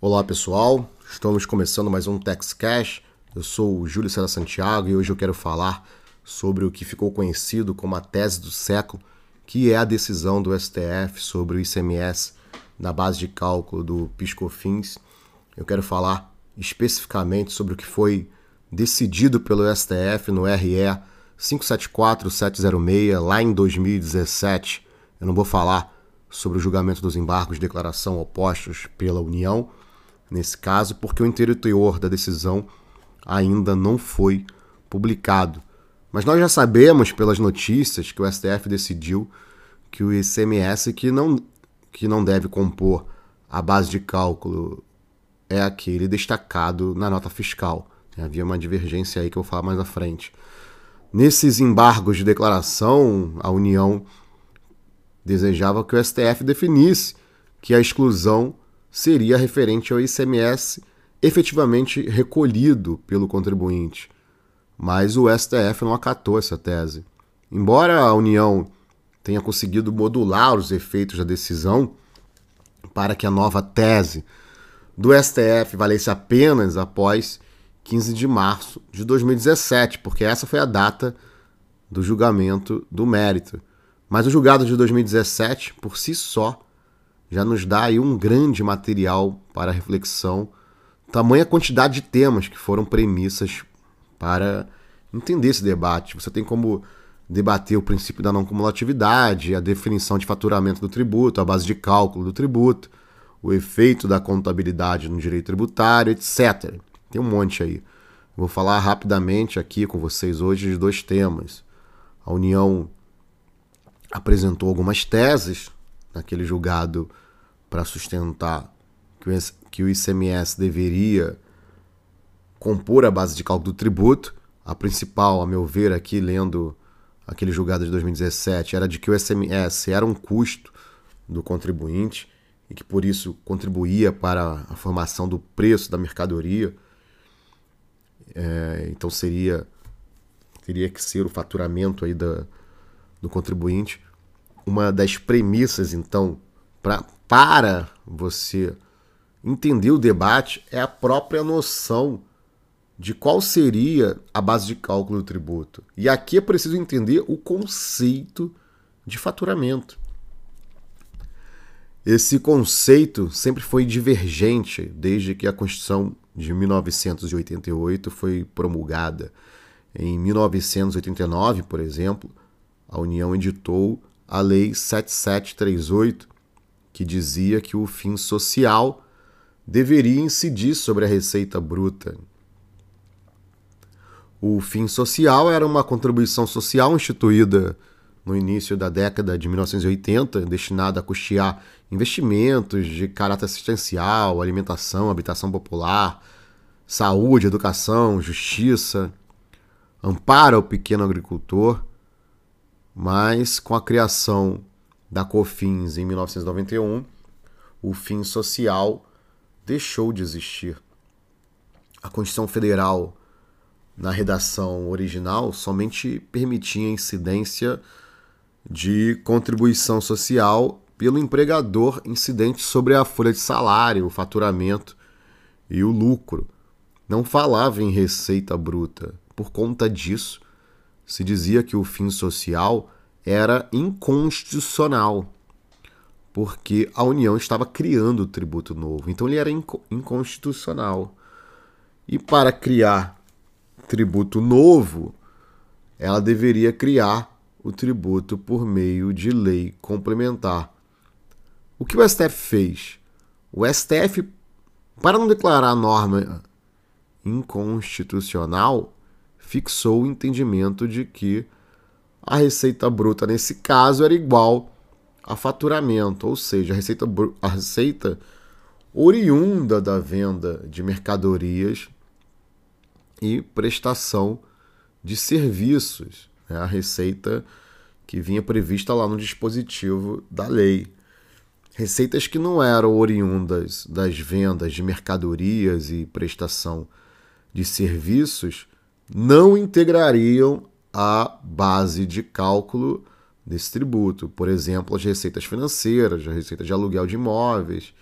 Olá pessoal, estamos começando mais um Tex Cash. Eu sou o Júlio César Santiago e hoje eu quero falar sobre o que ficou conhecido como a tese do século, que é a decisão do STF sobre o ICMS na base de cálculo do PiscoFins. Eu quero falar especificamente sobre o que foi decidido pelo STF no RE 574706 lá em 2017. Eu não vou falar sobre o julgamento dos embargos de declaração opostos pela União, nesse caso, porque o inteiro teor da decisão ainda não foi publicado. Mas nós já sabemos pelas notícias que o STF decidiu que o ICMS que não, que não deve compor a base de cálculo é aquele destacado na nota fiscal. Havia uma divergência aí que eu vou falar mais à frente. Nesses embargos de declaração, a União desejava que o STF definisse que a exclusão seria referente ao ICMS efetivamente recolhido pelo contribuinte. Mas o STF não acatou essa tese. Embora a União tenha conseguido modular os efeitos da decisão para que a nova tese do STF valesse apenas após 15 de março de 2017, porque essa foi a data do julgamento do mérito. Mas o julgado de 2017, por si só, já nos dá aí um grande material para reflexão, tamanha quantidade de temas que foram premissas para entender esse debate. Você tem como debater o princípio da não cumulatividade, a definição de faturamento do tributo, a base de cálculo do tributo, o efeito da contabilidade no direito tributário, etc. Tem um monte aí. Vou falar rapidamente aqui com vocês hoje de dois temas. A União apresentou algumas teses naquele julgado para sustentar que o ICMS deveria compor a base de cálculo do tributo. A principal, a meu ver, aqui lendo aquele julgado de 2017, era de que o ICMS era um custo do contribuinte e que por isso contribuía para a formação do preço da mercadoria. É, então seria teria que ser o faturamento aí da, do contribuinte. Uma das premissas, então, pra, para você entender o debate é a própria noção de qual seria a base de cálculo do tributo. E aqui é preciso entender o conceito de faturamento. Esse conceito sempre foi divergente desde que a Constituição de 1988 foi promulgada. Em 1989, por exemplo, a União editou a Lei 7738, que dizia que o fim social deveria incidir sobre a receita bruta. O fim social era uma contribuição social instituída no início da década de 1980, destinada a custear investimentos de caráter assistencial, alimentação, habitação popular, saúde, educação, justiça, ampara o pequeno agricultor mas com a criação da COFINS em 1991, o fim social deixou de existir. A Constituição Federal, na redação original, somente permitia a incidência de contribuição social pelo empregador incidente sobre a folha de salário, o faturamento e o lucro. Não falava em receita bruta. Por conta disso, se dizia que o fim social era inconstitucional, porque a União estava criando o tributo novo, então ele era inconstitucional. E para criar tributo novo, ela deveria criar o tributo por meio de lei complementar. O que o STF fez? O STF, para não declarar a norma inconstitucional, fixou o entendimento de que a receita bruta nesse caso era igual a faturamento, ou seja, a receita, a receita oriunda da venda de mercadorias e prestação de serviços, né? a receita que vinha prevista lá no dispositivo da lei. Receitas que não eram oriundas das vendas de mercadorias e prestação de serviços não integrariam a base de cálculo desse tributo. Por exemplo, as receitas financeiras, a receita de aluguel de imóveis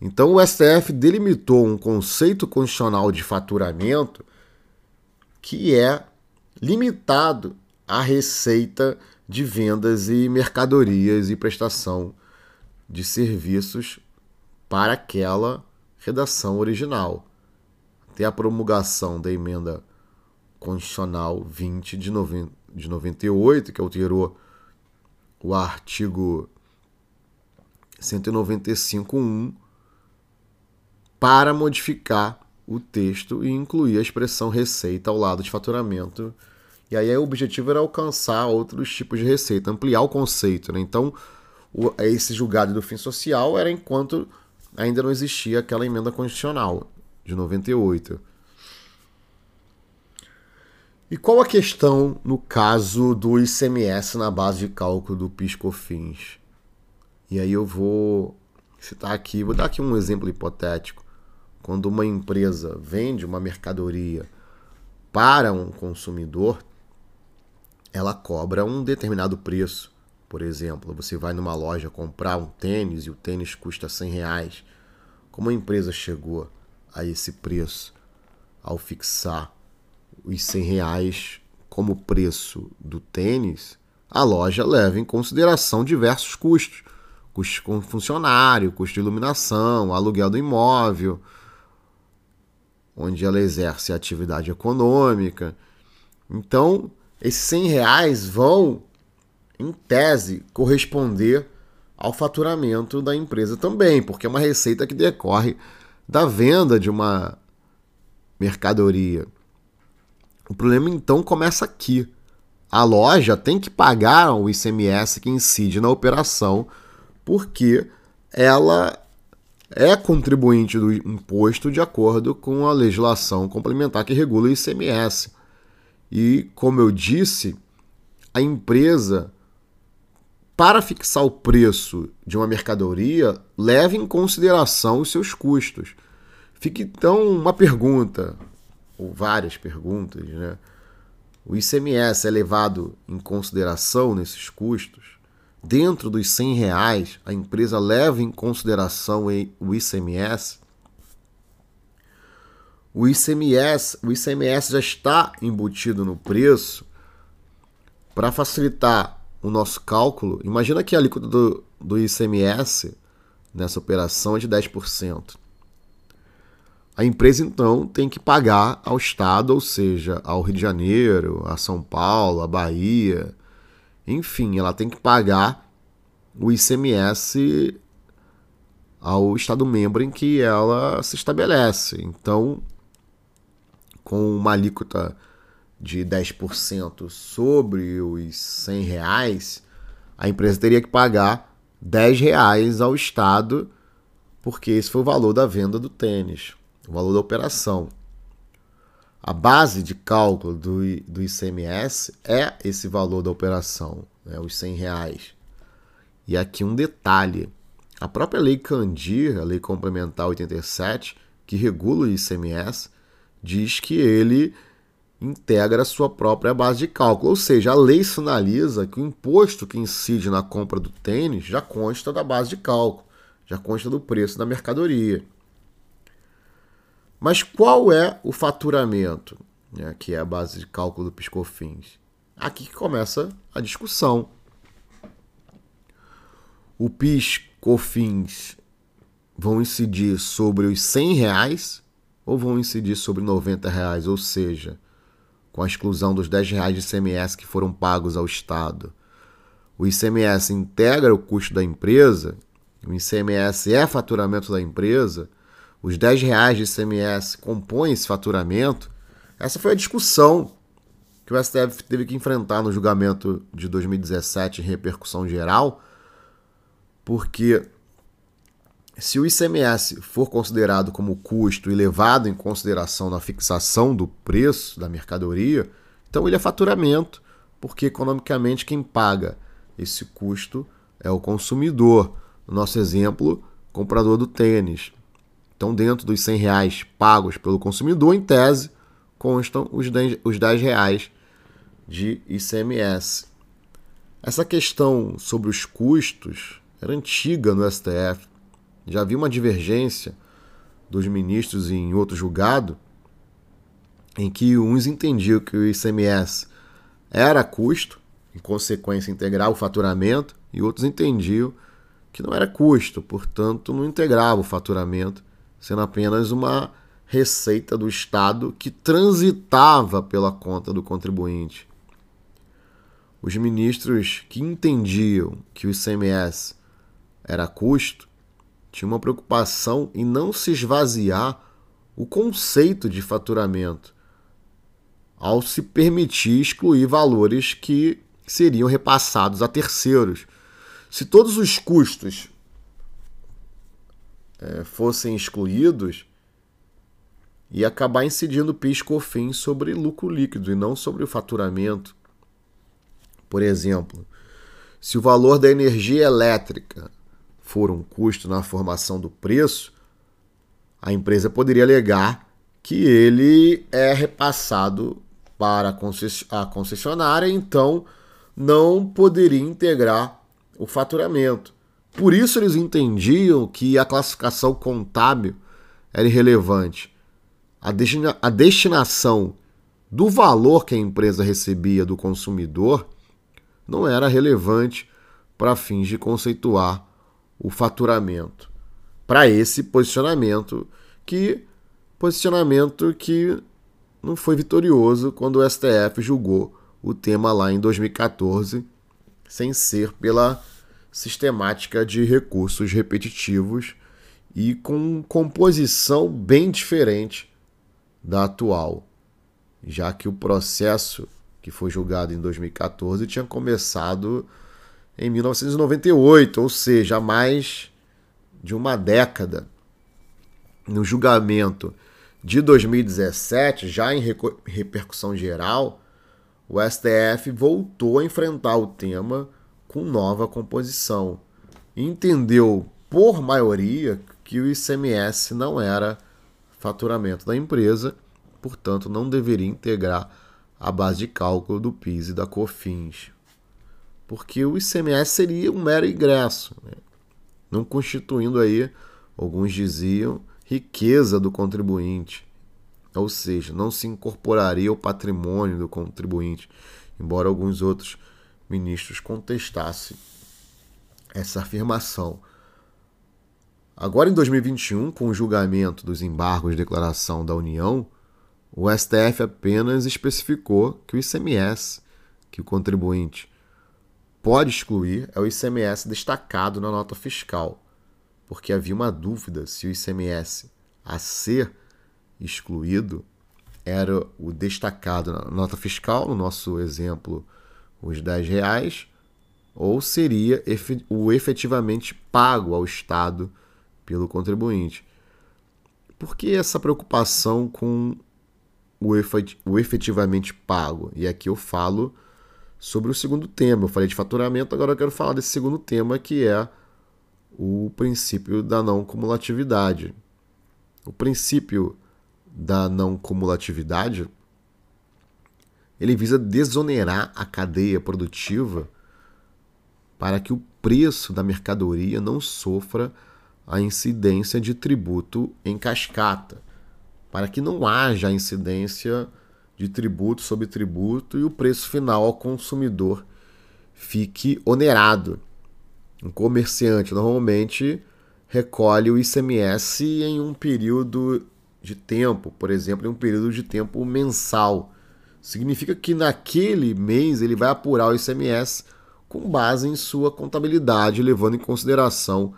Então o STF delimitou um conceito constitucional de faturamento que é limitado à receita de vendas e mercadorias e prestação de serviços para aquela redação original. Até a promulgação da emenda constitucional 20 de, noven de 98, que alterou o artigo 195.1 para modificar o texto e incluir a expressão receita ao lado de faturamento. E aí o objetivo era alcançar outros tipos de receita, ampliar o conceito. Né? Então, o, esse julgado do fim social era enquanto ainda não existia aquela emenda constitucional de 98. E qual a questão no caso do ICMS na base de cálculo do PIS/COFINS? E aí eu vou citar aqui, vou dar aqui um exemplo hipotético. Quando uma empresa vende uma mercadoria para um consumidor, ela cobra um determinado preço. Por exemplo, você vai numa loja comprar um tênis e o tênis custa 100 reais. Como a empresa chegou a esse preço ao fixar os 100 reais como preço do tênis, a loja leva em consideração diversos custos. Custos com funcionário, custo de iluminação, aluguel do imóvel, onde ela exerce atividade econômica. Então, esses 100 reais vão, em tese, corresponder ao faturamento da empresa também, porque é uma receita que decorre da venda de uma mercadoria. O problema então começa aqui. A loja tem que pagar o ICMS que incide na operação, porque ela é contribuinte do imposto de acordo com a legislação complementar que regula o ICMS. E, como eu disse, a empresa, para fixar o preço de uma mercadoria, leva em consideração os seus custos. Fica então uma pergunta: ou várias perguntas, né? O ICMS é levado em consideração nesses custos? Dentro dos 100 reais, a empresa leva em consideração o ICMS? O ICMS, o ICMS já está embutido no preço para facilitar o nosso cálculo. Imagina que a alíquota do, do ICMS nessa operação é de 10% a empresa então tem que pagar ao Estado, ou seja, ao Rio de Janeiro, a São Paulo, a Bahia, enfim, ela tem que pagar o ICMS ao Estado membro em que ela se estabelece. Então, com uma alíquota de 10% sobre os 100 reais, a empresa teria que pagar 10 reais ao Estado, porque esse foi o valor da venda do tênis o valor da operação. A base de cálculo do, do ICMS é esse valor da operação, né, os 100 reais. E aqui um detalhe: a própria Lei Candir, a Lei Complementar 87, que regula o ICMS, diz que ele integra a sua própria base de cálculo. Ou seja, a lei sinaliza que o imposto que incide na compra do tênis já consta da base de cálculo, já consta do preço da mercadoria. Mas qual é o faturamento, né, que é a base de cálculo do Piscofins? Aqui que começa a discussão. O PIS/COFINS vão incidir sobre os 100 reais ou vão incidir sobre 90 reais, ou seja, com a exclusão dos 10 reais de ICMS que foram pagos ao Estado. O ICMS integra o custo da empresa, o ICMS é faturamento da empresa, os 10 reais de ICMS compõem esse faturamento, essa foi a discussão que o STF teve que enfrentar no julgamento de 2017 em repercussão geral, porque se o ICMS for considerado como custo e levado em consideração na fixação do preço da mercadoria, então ele é faturamento, porque economicamente quem paga esse custo é o consumidor. No nosso exemplo, comprador do tênis. Então, dentro dos 100 reais pagos pelo consumidor, em tese, constam os 10, os 10 reais de ICMS. Essa questão sobre os custos era antiga no STF. já havia uma divergência dos ministros em outro julgado, em que uns entendiam que o ICMS era custo, em consequência integrar o faturamento, e outros entendiam que não era custo, portanto não integrava o faturamento, sendo apenas uma receita do Estado que transitava pela conta do contribuinte. Os ministros que entendiam que o ICMS era custo tinham uma preocupação em não se esvaziar o conceito de faturamento, ao se permitir excluir valores que seriam repassados a terceiros. Se todos os custos é, fossem excluídos, ia acabar incidindo PIS/COFINS sobre lucro líquido e não sobre o faturamento. Por exemplo, se o valor da energia elétrica for um custo na formação do preço, a empresa poderia alegar que ele é repassado para a concessionária, então não poderia integrar o faturamento. Por isso eles entendiam que a classificação contábil era irrelevante. A, destina a destinação do valor que a empresa recebia do consumidor não era relevante para fins de conceituar o faturamento. Para esse posicionamento que posicionamento que não foi vitorioso quando o STF julgou o tema lá em 2014, sem ser pela sistemática de recursos repetitivos e com composição bem diferente da atual, já que o processo que foi julgado em 2014, tinha começado em 1998, ou seja, há mais de uma década. No julgamento de 2017, já em repercussão geral, o STF voltou a enfrentar o tema com nova composição. Entendeu, por maioria, que o ICMS não era faturamento da empresa, portanto, não deveria integrar a base de cálculo do PIS e da COFINS. Porque o ICMS seria um mero ingresso, né? não constituindo aí, alguns diziam, riqueza do contribuinte. Ou seja, não se incorporaria ao patrimônio do contribuinte, embora alguns outros ministros contestassem essa afirmação. Agora, em 2021, com o julgamento dos embargos de declaração da União, o STF apenas especificou que o ICMS que o contribuinte pode excluir é o ICMS destacado na nota fiscal, porque havia uma dúvida se o ICMS a ser excluído era o destacado na nota fiscal, no nosso exemplo, os 10 reais, ou seria o efetivamente pago ao Estado pelo contribuinte. Por que essa preocupação com o, efetivamente pago. E aqui eu falo sobre o segundo tema. Eu falei de faturamento, agora eu quero falar desse segundo tema que é o princípio da não cumulatividade. O princípio da não cumulatividade ele visa desonerar a cadeia produtiva para que o preço da mercadoria não sofra a incidência de tributo em cascata para que não haja incidência de tributo sobre tributo e o preço final ao consumidor fique onerado. Um comerciante normalmente recolhe o ICMS em um período de tempo, por exemplo, em um período de tempo mensal. Significa que naquele mês ele vai apurar o ICMS com base em sua contabilidade, levando em consideração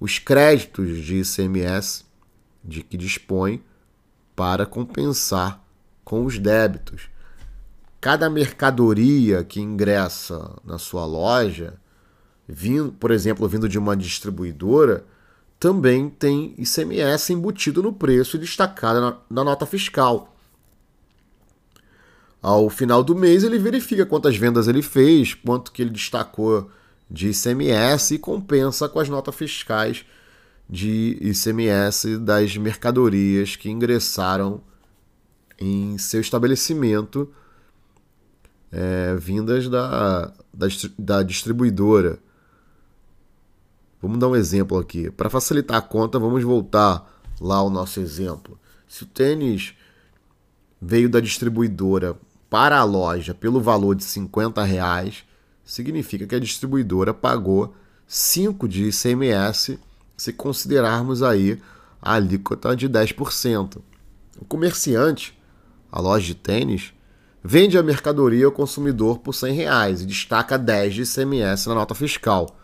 os créditos de ICMS de que dispõe para compensar com os débitos. Cada mercadoria que ingressa na sua loja, vindo, por exemplo, vindo de uma distribuidora, também tem ICMS embutido no preço e destacado na, na nota fiscal. Ao final do mês, ele verifica quantas vendas ele fez, quanto que ele destacou de ICMS e compensa com as notas fiscais de ICMS das mercadorias que ingressaram em seu estabelecimento é, vindas da, da, da distribuidora. Vamos dar um exemplo aqui. Para facilitar a conta, vamos voltar lá ao nosso exemplo. Se o tênis veio da distribuidora para a loja pelo valor de 50 reais, significa que a distribuidora pagou 5 de ICMS se considerarmos aí a alíquota de 10%. O comerciante, a loja de tênis, vende a mercadoria ao consumidor por 100 reais e destaca 10 de ICMS na nota fiscal.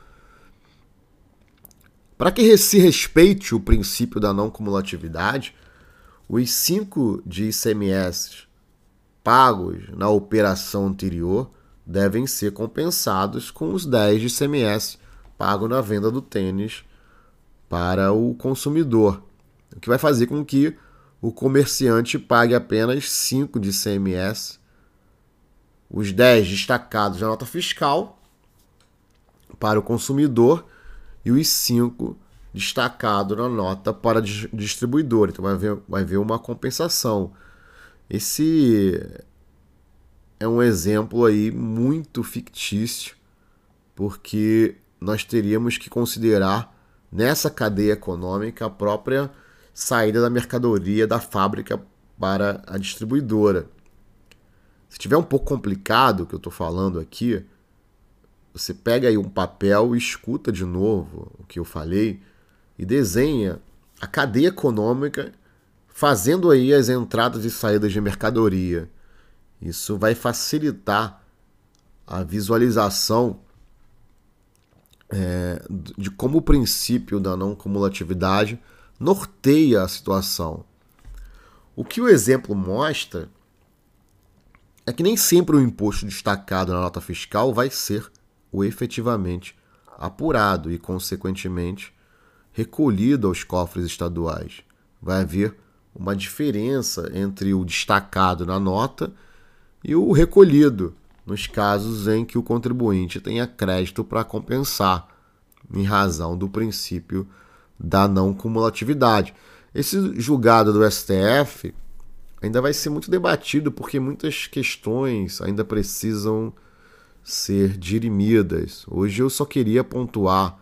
Para que se respeite o princípio da não cumulatividade, os 5 de ICMS pagos na operação anterior devem ser compensados com os 10 de ICMS pago na venda do tênis para o consumidor, o que vai fazer com que o comerciante pague apenas 5 de ICMS, os 10 destacados na nota fiscal para o consumidor e os 5 destacados na nota para distribuidor. Então vai haver, vai haver uma compensação. Esse é um exemplo aí muito fictício, porque nós teríamos que considerar nessa cadeia econômica a própria saída da mercadoria da fábrica para a distribuidora. Se tiver um pouco complicado o que eu estou falando aqui, você pega aí um papel e escuta de novo o que eu falei e desenha a cadeia econômica fazendo aí as entradas e saídas de mercadoria. Isso vai facilitar a visualização é, de como o princípio da não cumulatividade norteia a situação. O que o exemplo mostra é que nem sempre o imposto destacado na nota fiscal vai ser o efetivamente apurado e, consequentemente, recolhido aos cofres estaduais. Vai haver uma diferença entre o destacado na nota e o recolhido, nos casos em que o contribuinte tenha crédito para compensar, em razão do princípio da não cumulatividade. Esse julgado do STF ainda vai ser muito debatido porque muitas questões ainda precisam ser dirimidas. Hoje eu só queria pontuar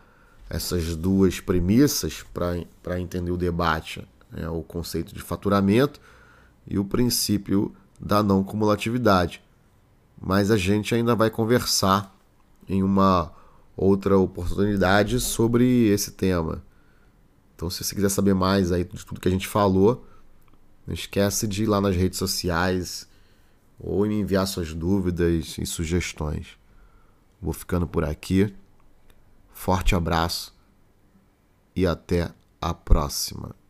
essas duas premissas para entender o debate: né? o conceito de faturamento e o princípio da não cumulatividade. Mas a gente ainda vai conversar em uma outra oportunidade sobre esse tema. Então, se você quiser saber mais aí de tudo que a gente falou, não esquece de ir lá nas redes sociais ou me enviar suas dúvidas e sugestões. Vou ficando por aqui. Forte abraço e até a próxima.